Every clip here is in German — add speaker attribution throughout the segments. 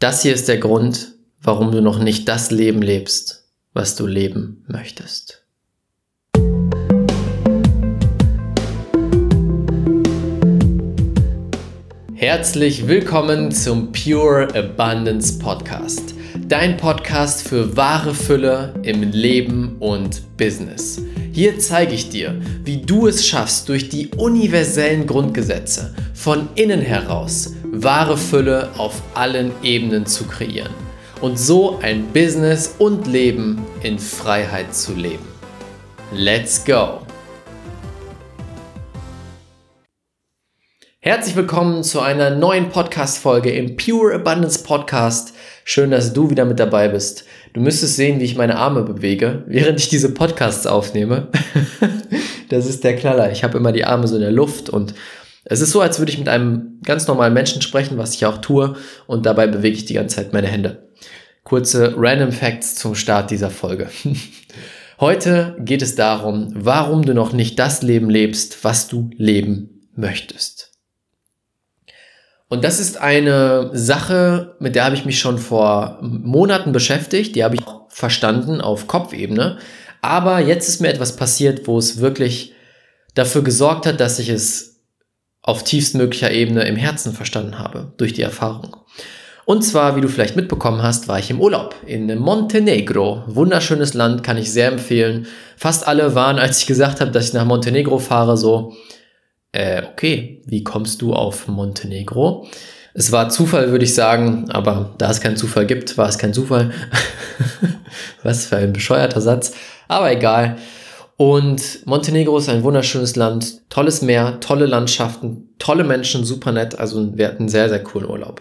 Speaker 1: Das hier ist der Grund, warum du noch nicht das Leben lebst, was du leben möchtest. Herzlich willkommen zum Pure Abundance Podcast. Dein Podcast für wahre Fülle im Leben und Business. Hier zeige ich dir, wie du es schaffst, durch die universellen Grundgesetze von innen heraus wahre Fülle auf allen Ebenen zu kreieren und so ein Business und Leben in Freiheit zu leben. Let's go! Herzlich willkommen zu einer neuen Podcast-Folge im Pure Abundance Podcast. Schön, dass du wieder mit dabei bist. Du müsstest sehen, wie ich meine Arme bewege, während ich diese Podcasts aufnehme. das ist der Knaller. Ich habe immer die Arme so in der Luft und es ist so, als würde ich mit einem ganz normalen Menschen sprechen, was ich auch tue, und dabei bewege ich die ganze Zeit meine Hände. Kurze Random Facts zum Start dieser Folge. Heute geht es darum, warum du noch nicht das Leben lebst, was du leben möchtest. Und das ist eine Sache, mit der habe ich mich schon vor Monaten beschäftigt, die habe ich verstanden auf Kopfebene. Aber jetzt ist mir etwas passiert, wo es wirklich dafür gesorgt hat, dass ich es auf tiefstmöglicher Ebene im Herzen verstanden habe durch die Erfahrung. Und zwar, wie du vielleicht mitbekommen hast, war ich im Urlaub in Montenegro. Wunderschönes Land, kann ich sehr empfehlen. Fast alle waren, als ich gesagt habe, dass ich nach Montenegro fahre, so, äh, okay, wie kommst du auf Montenegro? Es war Zufall, würde ich sagen, aber da es keinen Zufall gibt, war es kein Zufall. Was für ein bescheuerter Satz. Aber egal. Und Montenegro ist ein wunderschönes Land, tolles Meer, tolle Landschaften, tolle Menschen, super nett. Also wir hatten einen sehr, sehr coolen Urlaub.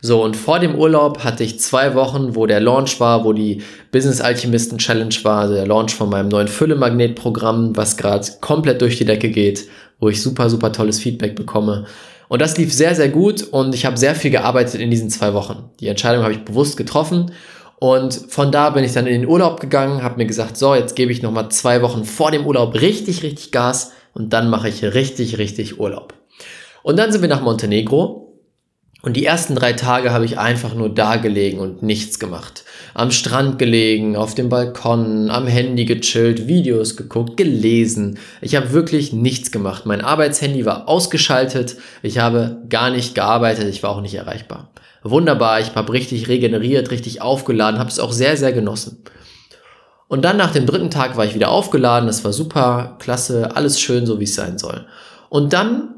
Speaker 1: So, und vor dem Urlaub hatte ich zwei Wochen, wo der Launch war, wo die Business Alchemisten Challenge war, also der Launch von meinem neuen Fülle-Magnet-Programm, was gerade komplett durch die Decke geht, wo ich super, super tolles Feedback bekomme. Und das lief sehr, sehr gut und ich habe sehr viel gearbeitet in diesen zwei Wochen. Die Entscheidung habe ich bewusst getroffen und von da bin ich dann in den Urlaub gegangen, habe mir gesagt, so, jetzt gebe ich nochmal zwei Wochen vor dem Urlaub richtig, richtig Gas und dann mache ich richtig, richtig Urlaub. Und dann sind wir nach Montenegro und die ersten drei Tage habe ich einfach nur da gelegen und nichts gemacht. Am Strand gelegen, auf dem Balkon, am Handy gechillt, Videos geguckt, gelesen. Ich habe wirklich nichts gemacht. Mein Arbeitshandy war ausgeschaltet. Ich habe gar nicht gearbeitet. Ich war auch nicht erreichbar wunderbar. Ich habe richtig regeneriert, richtig aufgeladen, habe es auch sehr, sehr genossen. Und dann nach dem dritten Tag war ich wieder aufgeladen, das war super, klasse, alles schön, so wie es sein soll. Und dann,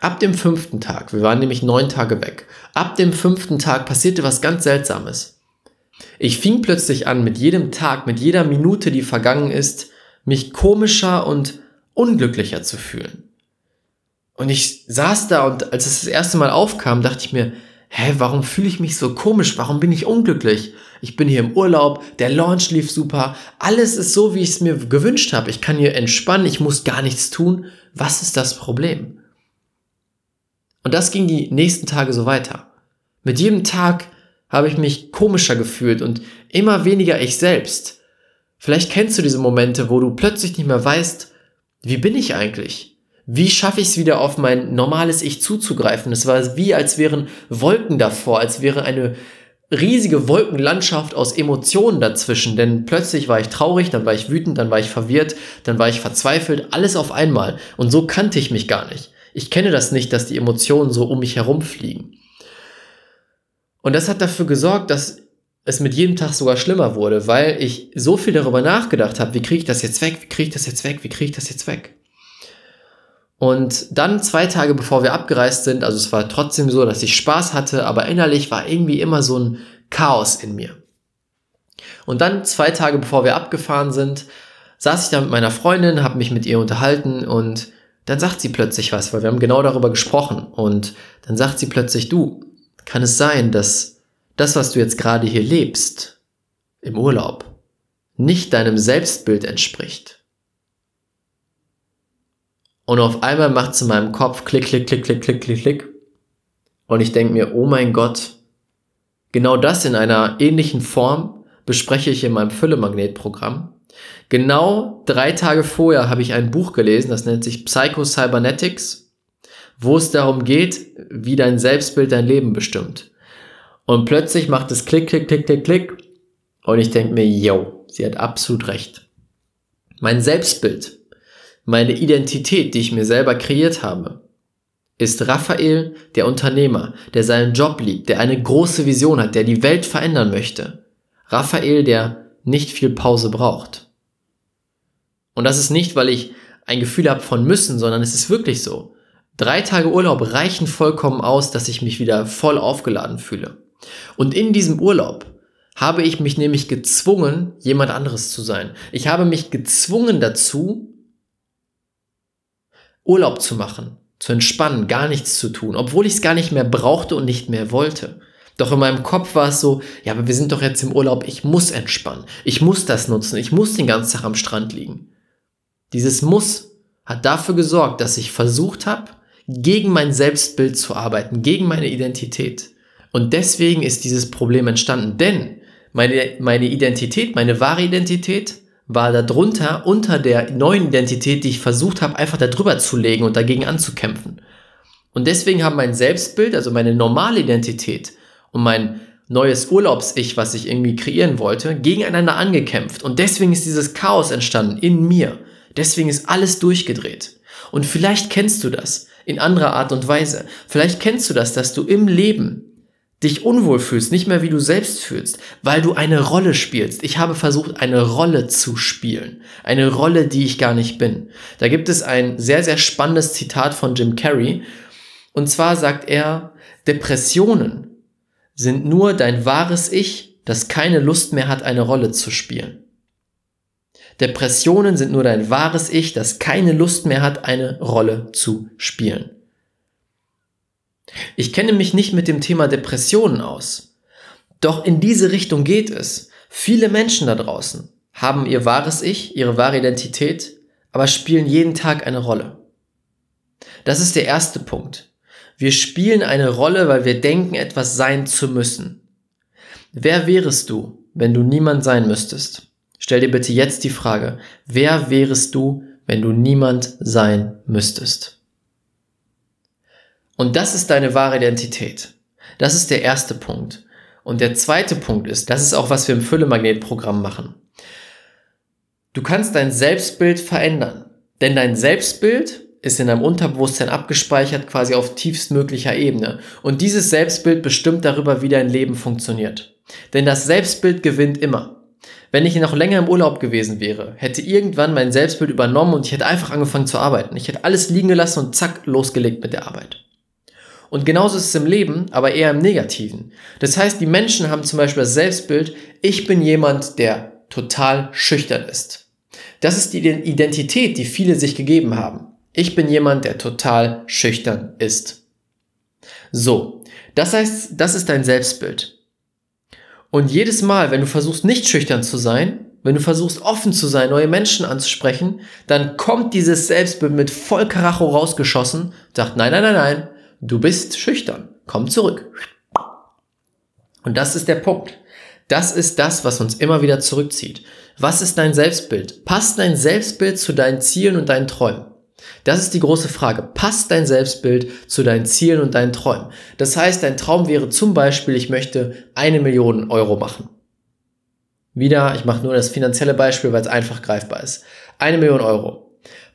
Speaker 1: ab dem fünften Tag, wir waren nämlich neun Tage weg, ab dem fünften Tag passierte was ganz Seltsames. Ich fing plötzlich an, mit jedem Tag, mit jeder Minute, die vergangen ist, mich komischer und unglücklicher zu fühlen. Und ich saß da und als es das erste Mal aufkam, dachte ich mir, hä, warum fühle ich mich so komisch? Warum bin ich unglücklich? Ich bin hier im Urlaub, der Launch lief super, alles ist so, wie ich es mir gewünscht habe. Ich kann hier entspannen, ich muss gar nichts tun. Was ist das Problem? Und das ging die nächsten Tage so weiter. Mit jedem Tag habe ich mich komischer gefühlt und immer weniger ich selbst. Vielleicht kennst du diese Momente, wo du plötzlich nicht mehr weißt, wie bin ich eigentlich? Wie schaffe ich es wieder auf mein normales Ich zuzugreifen? Es war wie, als wären Wolken davor, als wäre eine riesige Wolkenlandschaft aus Emotionen dazwischen, denn plötzlich war ich traurig, dann war ich wütend, dann war ich verwirrt, dann war ich verzweifelt, alles auf einmal. Und so kannte ich mich gar nicht. Ich kenne das nicht, dass die Emotionen so um mich herumfliegen. Und das hat dafür gesorgt, dass es mit jedem Tag sogar schlimmer wurde, weil ich so viel darüber nachgedacht habe, wie kriege ich das jetzt weg, wie kriege ich das jetzt weg, wie kriege ich das jetzt weg. Und dann zwei Tage bevor wir abgereist sind, also es war trotzdem so, dass ich Spaß hatte, aber innerlich war irgendwie immer so ein Chaos in mir. Und dann zwei Tage bevor wir abgefahren sind, saß ich da mit meiner Freundin, habe mich mit ihr unterhalten und dann sagt sie plötzlich was, weil wir haben genau darüber gesprochen. Und dann sagt sie plötzlich, du, kann es sein, dass das, was du jetzt gerade hier lebst, im Urlaub, nicht deinem Selbstbild entspricht? Und auf einmal macht es in meinem Kopf klick, klick, klick, klick, klick, klick, klick. Und ich denke mir, oh mein Gott, genau das in einer ähnlichen Form bespreche ich in meinem Fülle-Magnet-Programm. Genau drei Tage vorher habe ich ein Buch gelesen, das nennt sich Psycho Cybernetics, wo es darum geht, wie dein Selbstbild dein Leben bestimmt. Und plötzlich macht es Klick, Klick, Klick, Klick, Klick. Und ich denke mir, yo, sie hat absolut recht. Mein Selbstbild, meine Identität, die ich mir selber kreiert habe, ist Raphael, der Unternehmer, der seinen Job liebt, der eine große Vision hat, der die Welt verändern möchte. Raphael, der nicht viel Pause braucht. Und das ist nicht, weil ich ein Gefühl habe von müssen, sondern es ist wirklich so. Drei Tage Urlaub reichen vollkommen aus, dass ich mich wieder voll aufgeladen fühle. Und in diesem Urlaub habe ich mich nämlich gezwungen, jemand anderes zu sein. Ich habe mich gezwungen dazu, Urlaub zu machen, zu entspannen, gar nichts zu tun, obwohl ich es gar nicht mehr brauchte und nicht mehr wollte. Doch in meinem Kopf war es so, ja, aber wir sind doch jetzt im Urlaub, ich muss entspannen, ich muss das nutzen, ich muss den ganzen Tag am Strand liegen. Dieses Muss hat dafür gesorgt, dass ich versucht habe, gegen mein Selbstbild zu arbeiten, gegen meine Identität. Und deswegen ist dieses Problem entstanden, denn meine, meine Identität, meine wahre Identität war darunter unter der neuen Identität, die ich versucht habe, einfach darüber zu legen und dagegen anzukämpfen. Und deswegen haben mein Selbstbild, also meine normale Identität und mein neues Urlaubs-Ich, was ich irgendwie kreieren wollte, gegeneinander angekämpft. Und deswegen ist dieses Chaos entstanden in mir. Deswegen ist alles durchgedreht. Und vielleicht kennst du das in anderer Art und Weise. Vielleicht kennst du das, dass du im Leben dich unwohl fühlst, nicht mehr wie du selbst fühlst, weil du eine Rolle spielst. Ich habe versucht, eine Rolle zu spielen. Eine Rolle, die ich gar nicht bin. Da gibt es ein sehr, sehr spannendes Zitat von Jim Carrey. Und zwar sagt er, Depressionen sind nur dein wahres Ich, das keine Lust mehr hat, eine Rolle zu spielen. Depressionen sind nur dein wahres Ich, das keine Lust mehr hat, eine Rolle zu spielen. Ich kenne mich nicht mit dem Thema Depressionen aus. Doch in diese Richtung geht es. Viele Menschen da draußen haben ihr wahres Ich, ihre wahre Identität, aber spielen jeden Tag eine Rolle. Das ist der erste Punkt. Wir spielen eine Rolle, weil wir denken, etwas sein zu müssen. Wer wärest du, wenn du niemand sein müsstest? Stell dir bitte jetzt die Frage, wer wärest du, wenn du niemand sein müsstest? Und das ist deine wahre Identität. Das ist der erste Punkt. Und der zweite Punkt ist, das ist auch, was wir im Fülle-Magnet-Programm machen. Du kannst dein Selbstbild verändern. Denn dein Selbstbild ist in deinem Unterbewusstsein abgespeichert, quasi auf tiefstmöglicher Ebene. Und dieses Selbstbild bestimmt darüber, wie dein Leben funktioniert. Denn das Selbstbild gewinnt immer. Wenn ich noch länger im Urlaub gewesen wäre, hätte irgendwann mein Selbstbild übernommen und ich hätte einfach angefangen zu arbeiten. Ich hätte alles liegen gelassen und zack, losgelegt mit der Arbeit. Und genauso ist es im Leben, aber eher im Negativen. Das heißt, die Menschen haben zum Beispiel das Selbstbild, ich bin jemand, der total schüchtern ist. Das ist die Identität, die viele sich gegeben haben. Ich bin jemand, der total schüchtern ist. So, das heißt, das ist dein Selbstbild. Und jedes Mal, wenn du versuchst, nicht schüchtern zu sein, wenn du versuchst, offen zu sein, neue Menschen anzusprechen, dann kommt dieses Selbstbild mit voll Karacho rausgeschossen, sagt, nein, nein, nein, nein, du bist schüchtern, komm zurück. Und das ist der Punkt. Das ist das, was uns immer wieder zurückzieht. Was ist dein Selbstbild? Passt dein Selbstbild zu deinen Zielen und deinen Träumen? Das ist die große Frage. Passt dein Selbstbild zu deinen Zielen und deinen Träumen? Das heißt, dein Traum wäre zum Beispiel, ich möchte eine Million Euro machen. Wieder, ich mache nur das finanzielle Beispiel, weil es einfach greifbar ist. Eine Million Euro.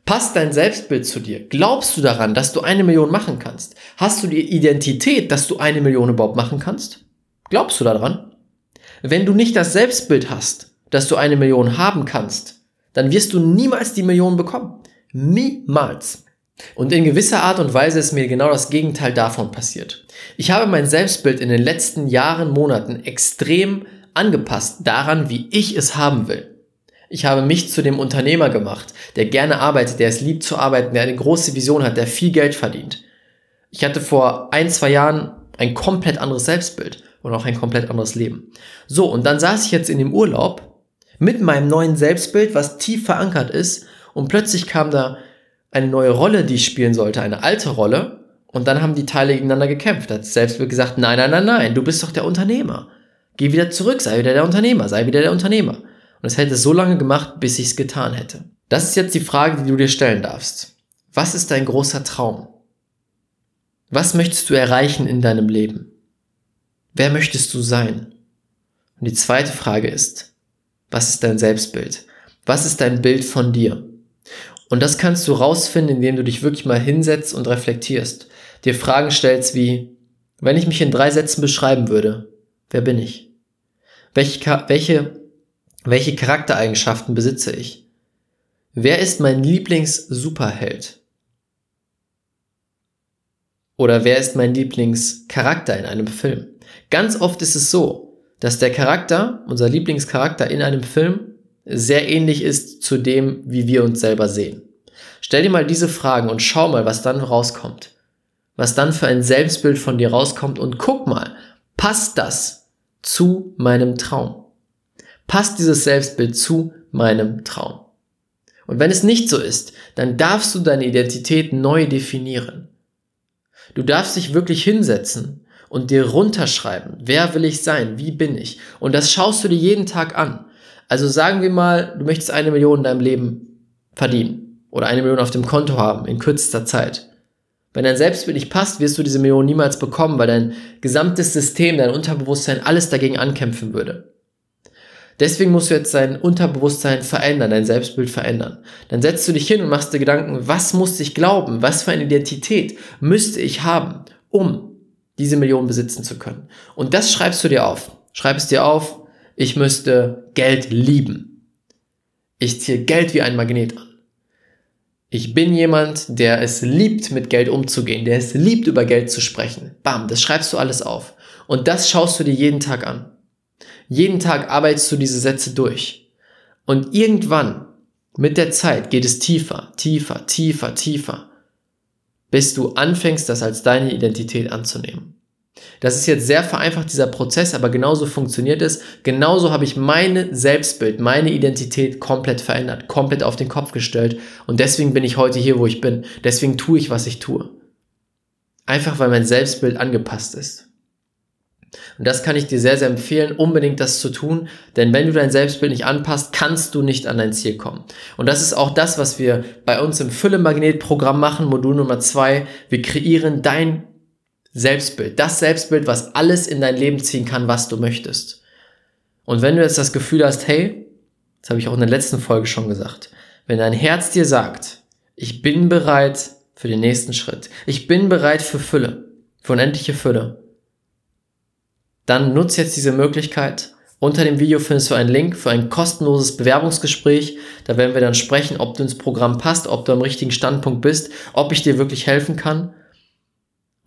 Speaker 1: Passt dein Selbstbild zu dir? Glaubst du daran, dass du eine Million machen kannst? Hast du die Identität, dass du eine Million überhaupt machen kannst? Glaubst du daran? Wenn du nicht das Selbstbild hast, dass du eine Million haben kannst, dann wirst du niemals die Million bekommen. Niemals. Und in gewisser Art und Weise ist mir genau das Gegenteil davon passiert. Ich habe mein Selbstbild in den letzten Jahren, Monaten extrem angepasst daran, wie ich es haben will. Ich habe mich zu dem Unternehmer gemacht, der gerne arbeitet, der es liebt zu arbeiten, der eine große Vision hat, der viel Geld verdient. Ich hatte vor ein, zwei Jahren ein komplett anderes Selbstbild und auch ein komplett anderes Leben. So, und dann saß ich jetzt in dem Urlaub mit meinem neuen Selbstbild, was tief verankert ist, und plötzlich kam da eine neue Rolle, die ich spielen sollte, eine alte Rolle, und dann haben die Teile gegeneinander gekämpft. Da hat Selbstbild gesagt, nein, nein, nein, nein, du bist doch der Unternehmer. Geh wieder zurück, sei wieder der Unternehmer, sei wieder der Unternehmer. Und es hätte so lange gemacht, bis ich es getan hätte. Das ist jetzt die Frage, die du dir stellen darfst. Was ist dein großer Traum? Was möchtest du erreichen in deinem Leben? wer möchtest du sein? Und die zweite Frage ist, was ist dein Selbstbild? Was ist dein Bild von dir? Und das kannst du rausfinden, indem du dich wirklich mal hinsetzt und reflektierst. Dir Fragen stellst wie, wenn ich mich in drei Sätzen beschreiben würde, wer bin ich? Welche, welche, welche Charaktereigenschaften besitze ich? Wer ist mein Lieblings-Superheld? Oder wer ist mein Lieblingscharakter in einem Film? Ganz oft ist es so, dass der Charakter, unser Lieblingscharakter in einem Film, sehr ähnlich ist zu dem, wie wir uns selber sehen. Stell dir mal diese Fragen und schau mal, was dann rauskommt. Was dann für ein Selbstbild von dir rauskommt und guck mal, passt das zu meinem Traum? Passt dieses Selbstbild zu meinem Traum? Und wenn es nicht so ist, dann darfst du deine Identität neu definieren. Du darfst dich wirklich hinsetzen und dir runterschreiben, wer will ich sein, wie bin ich? Und das schaust du dir jeden Tag an. Also sagen wir mal, du möchtest eine Million in deinem Leben verdienen oder eine Million auf dem Konto haben in kürzester Zeit. Wenn dein Selbstbild nicht passt, wirst du diese Million niemals bekommen, weil dein gesamtes System, dein Unterbewusstsein alles dagegen ankämpfen würde. Deswegen musst du jetzt dein Unterbewusstsein verändern, dein Selbstbild verändern. Dann setzt du dich hin und machst dir Gedanken, was muss ich glauben? Was für eine Identität müsste ich haben, um diese Million besitzen zu können? Und das schreibst du dir auf. Schreib es dir auf. Ich müsste Geld lieben. Ich ziehe Geld wie ein Magnet an. Ich bin jemand, der es liebt, mit Geld umzugehen, der es liebt, über Geld zu sprechen. Bam, das schreibst du alles auf. Und das schaust du dir jeden Tag an. Jeden Tag arbeitest du diese Sätze durch. Und irgendwann, mit der Zeit, geht es tiefer, tiefer, tiefer, tiefer, bis du anfängst, das als deine Identität anzunehmen. Das ist jetzt sehr vereinfacht, dieser Prozess, aber genauso funktioniert es. Genauso habe ich meine Selbstbild, meine Identität komplett verändert, komplett auf den Kopf gestellt. Und deswegen bin ich heute hier, wo ich bin. Deswegen tue ich, was ich tue. Einfach weil mein Selbstbild angepasst ist. Und das kann ich dir sehr, sehr empfehlen, unbedingt das zu tun, denn wenn du dein Selbstbild nicht anpasst, kannst du nicht an dein Ziel kommen. Und das ist auch das, was wir bei uns im Fülle-Magnet-Programm machen, Modul Nummer zwei. Wir kreieren dein Selbstbild, das Selbstbild, was alles in dein Leben ziehen kann, was du möchtest. Und wenn du jetzt das Gefühl hast, hey, das habe ich auch in der letzten Folge schon gesagt, wenn dein Herz dir sagt, ich bin bereit für den nächsten Schritt, ich bin bereit für Fülle, für unendliche Fülle, dann nutze jetzt diese Möglichkeit. Unter dem Video findest du einen Link für ein kostenloses Bewerbungsgespräch. Da werden wir dann sprechen, ob du ins Programm passt, ob du am richtigen Standpunkt bist, ob ich dir wirklich helfen kann.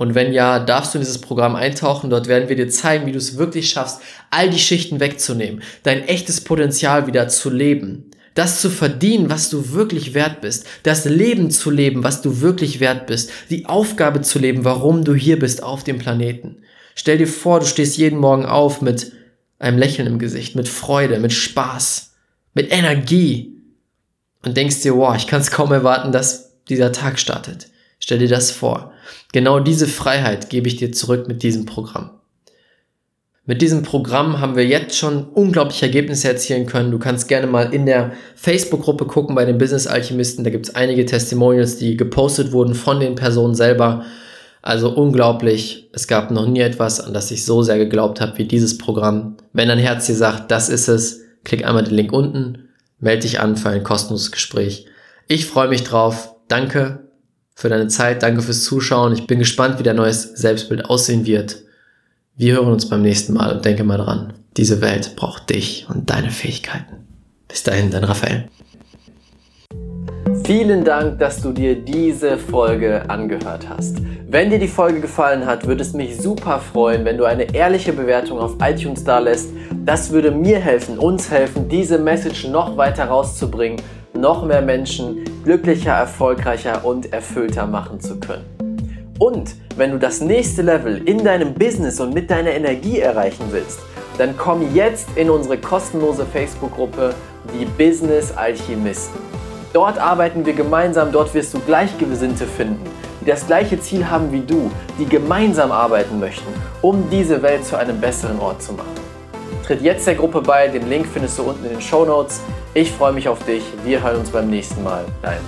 Speaker 1: Und wenn ja, darfst du in dieses Programm eintauchen. Dort werden wir dir zeigen, wie du es wirklich schaffst, all die Schichten wegzunehmen, dein echtes Potenzial wieder zu leben, das zu verdienen, was du wirklich wert bist, das Leben zu leben, was du wirklich wert bist, die Aufgabe zu leben, warum du hier bist auf dem Planeten. Stell dir vor, du stehst jeden Morgen auf mit einem Lächeln im Gesicht, mit Freude, mit Spaß, mit Energie und denkst dir, wow, ich kann es kaum erwarten, dass dieser Tag startet. Stell dir das vor. Genau diese Freiheit gebe ich dir zurück mit diesem Programm. Mit diesem Programm haben wir jetzt schon unglaubliche Ergebnisse erzielen können. Du kannst gerne mal in der Facebook-Gruppe gucken bei den Business Alchemisten. Da gibt es einige Testimonials, die gepostet wurden von den Personen selber. Also unglaublich. Es gab noch nie etwas, an das ich so sehr geglaubt habe wie dieses Programm. Wenn dein Herz dir sagt, das ist es, klick einmal den Link unten, melde dich an für ein kostenloses Gespräch. Ich freue mich drauf. Danke für deine Zeit, danke fürs Zuschauen. Ich bin gespannt, wie dein neues Selbstbild aussehen wird. Wir hören uns beim nächsten Mal und denke mal dran, diese Welt braucht dich und deine Fähigkeiten. Bis dahin, dein Raphael. Vielen Dank, dass du dir diese Folge angehört hast. Wenn dir die Folge gefallen hat, würde es mich super freuen, wenn du eine ehrliche Bewertung auf iTunes da lässt. Das würde mir helfen, uns helfen, diese Message noch weiter rauszubringen noch mehr Menschen glücklicher, erfolgreicher und erfüllter machen zu können. Und wenn du das nächste Level in deinem Business und mit deiner Energie erreichen willst, dann komm jetzt in unsere kostenlose Facebook-Gruppe Die Business Alchemisten. Dort arbeiten wir gemeinsam, dort wirst du Gleichgesinnte finden, die das gleiche Ziel haben wie du, die gemeinsam arbeiten möchten, um diese Welt zu einem besseren Ort zu machen. Tritt jetzt der Gruppe bei, den Link findest du unten in den Show Notes. Ich freue mich auf dich. Wir hören uns beim nächsten Mal. Dein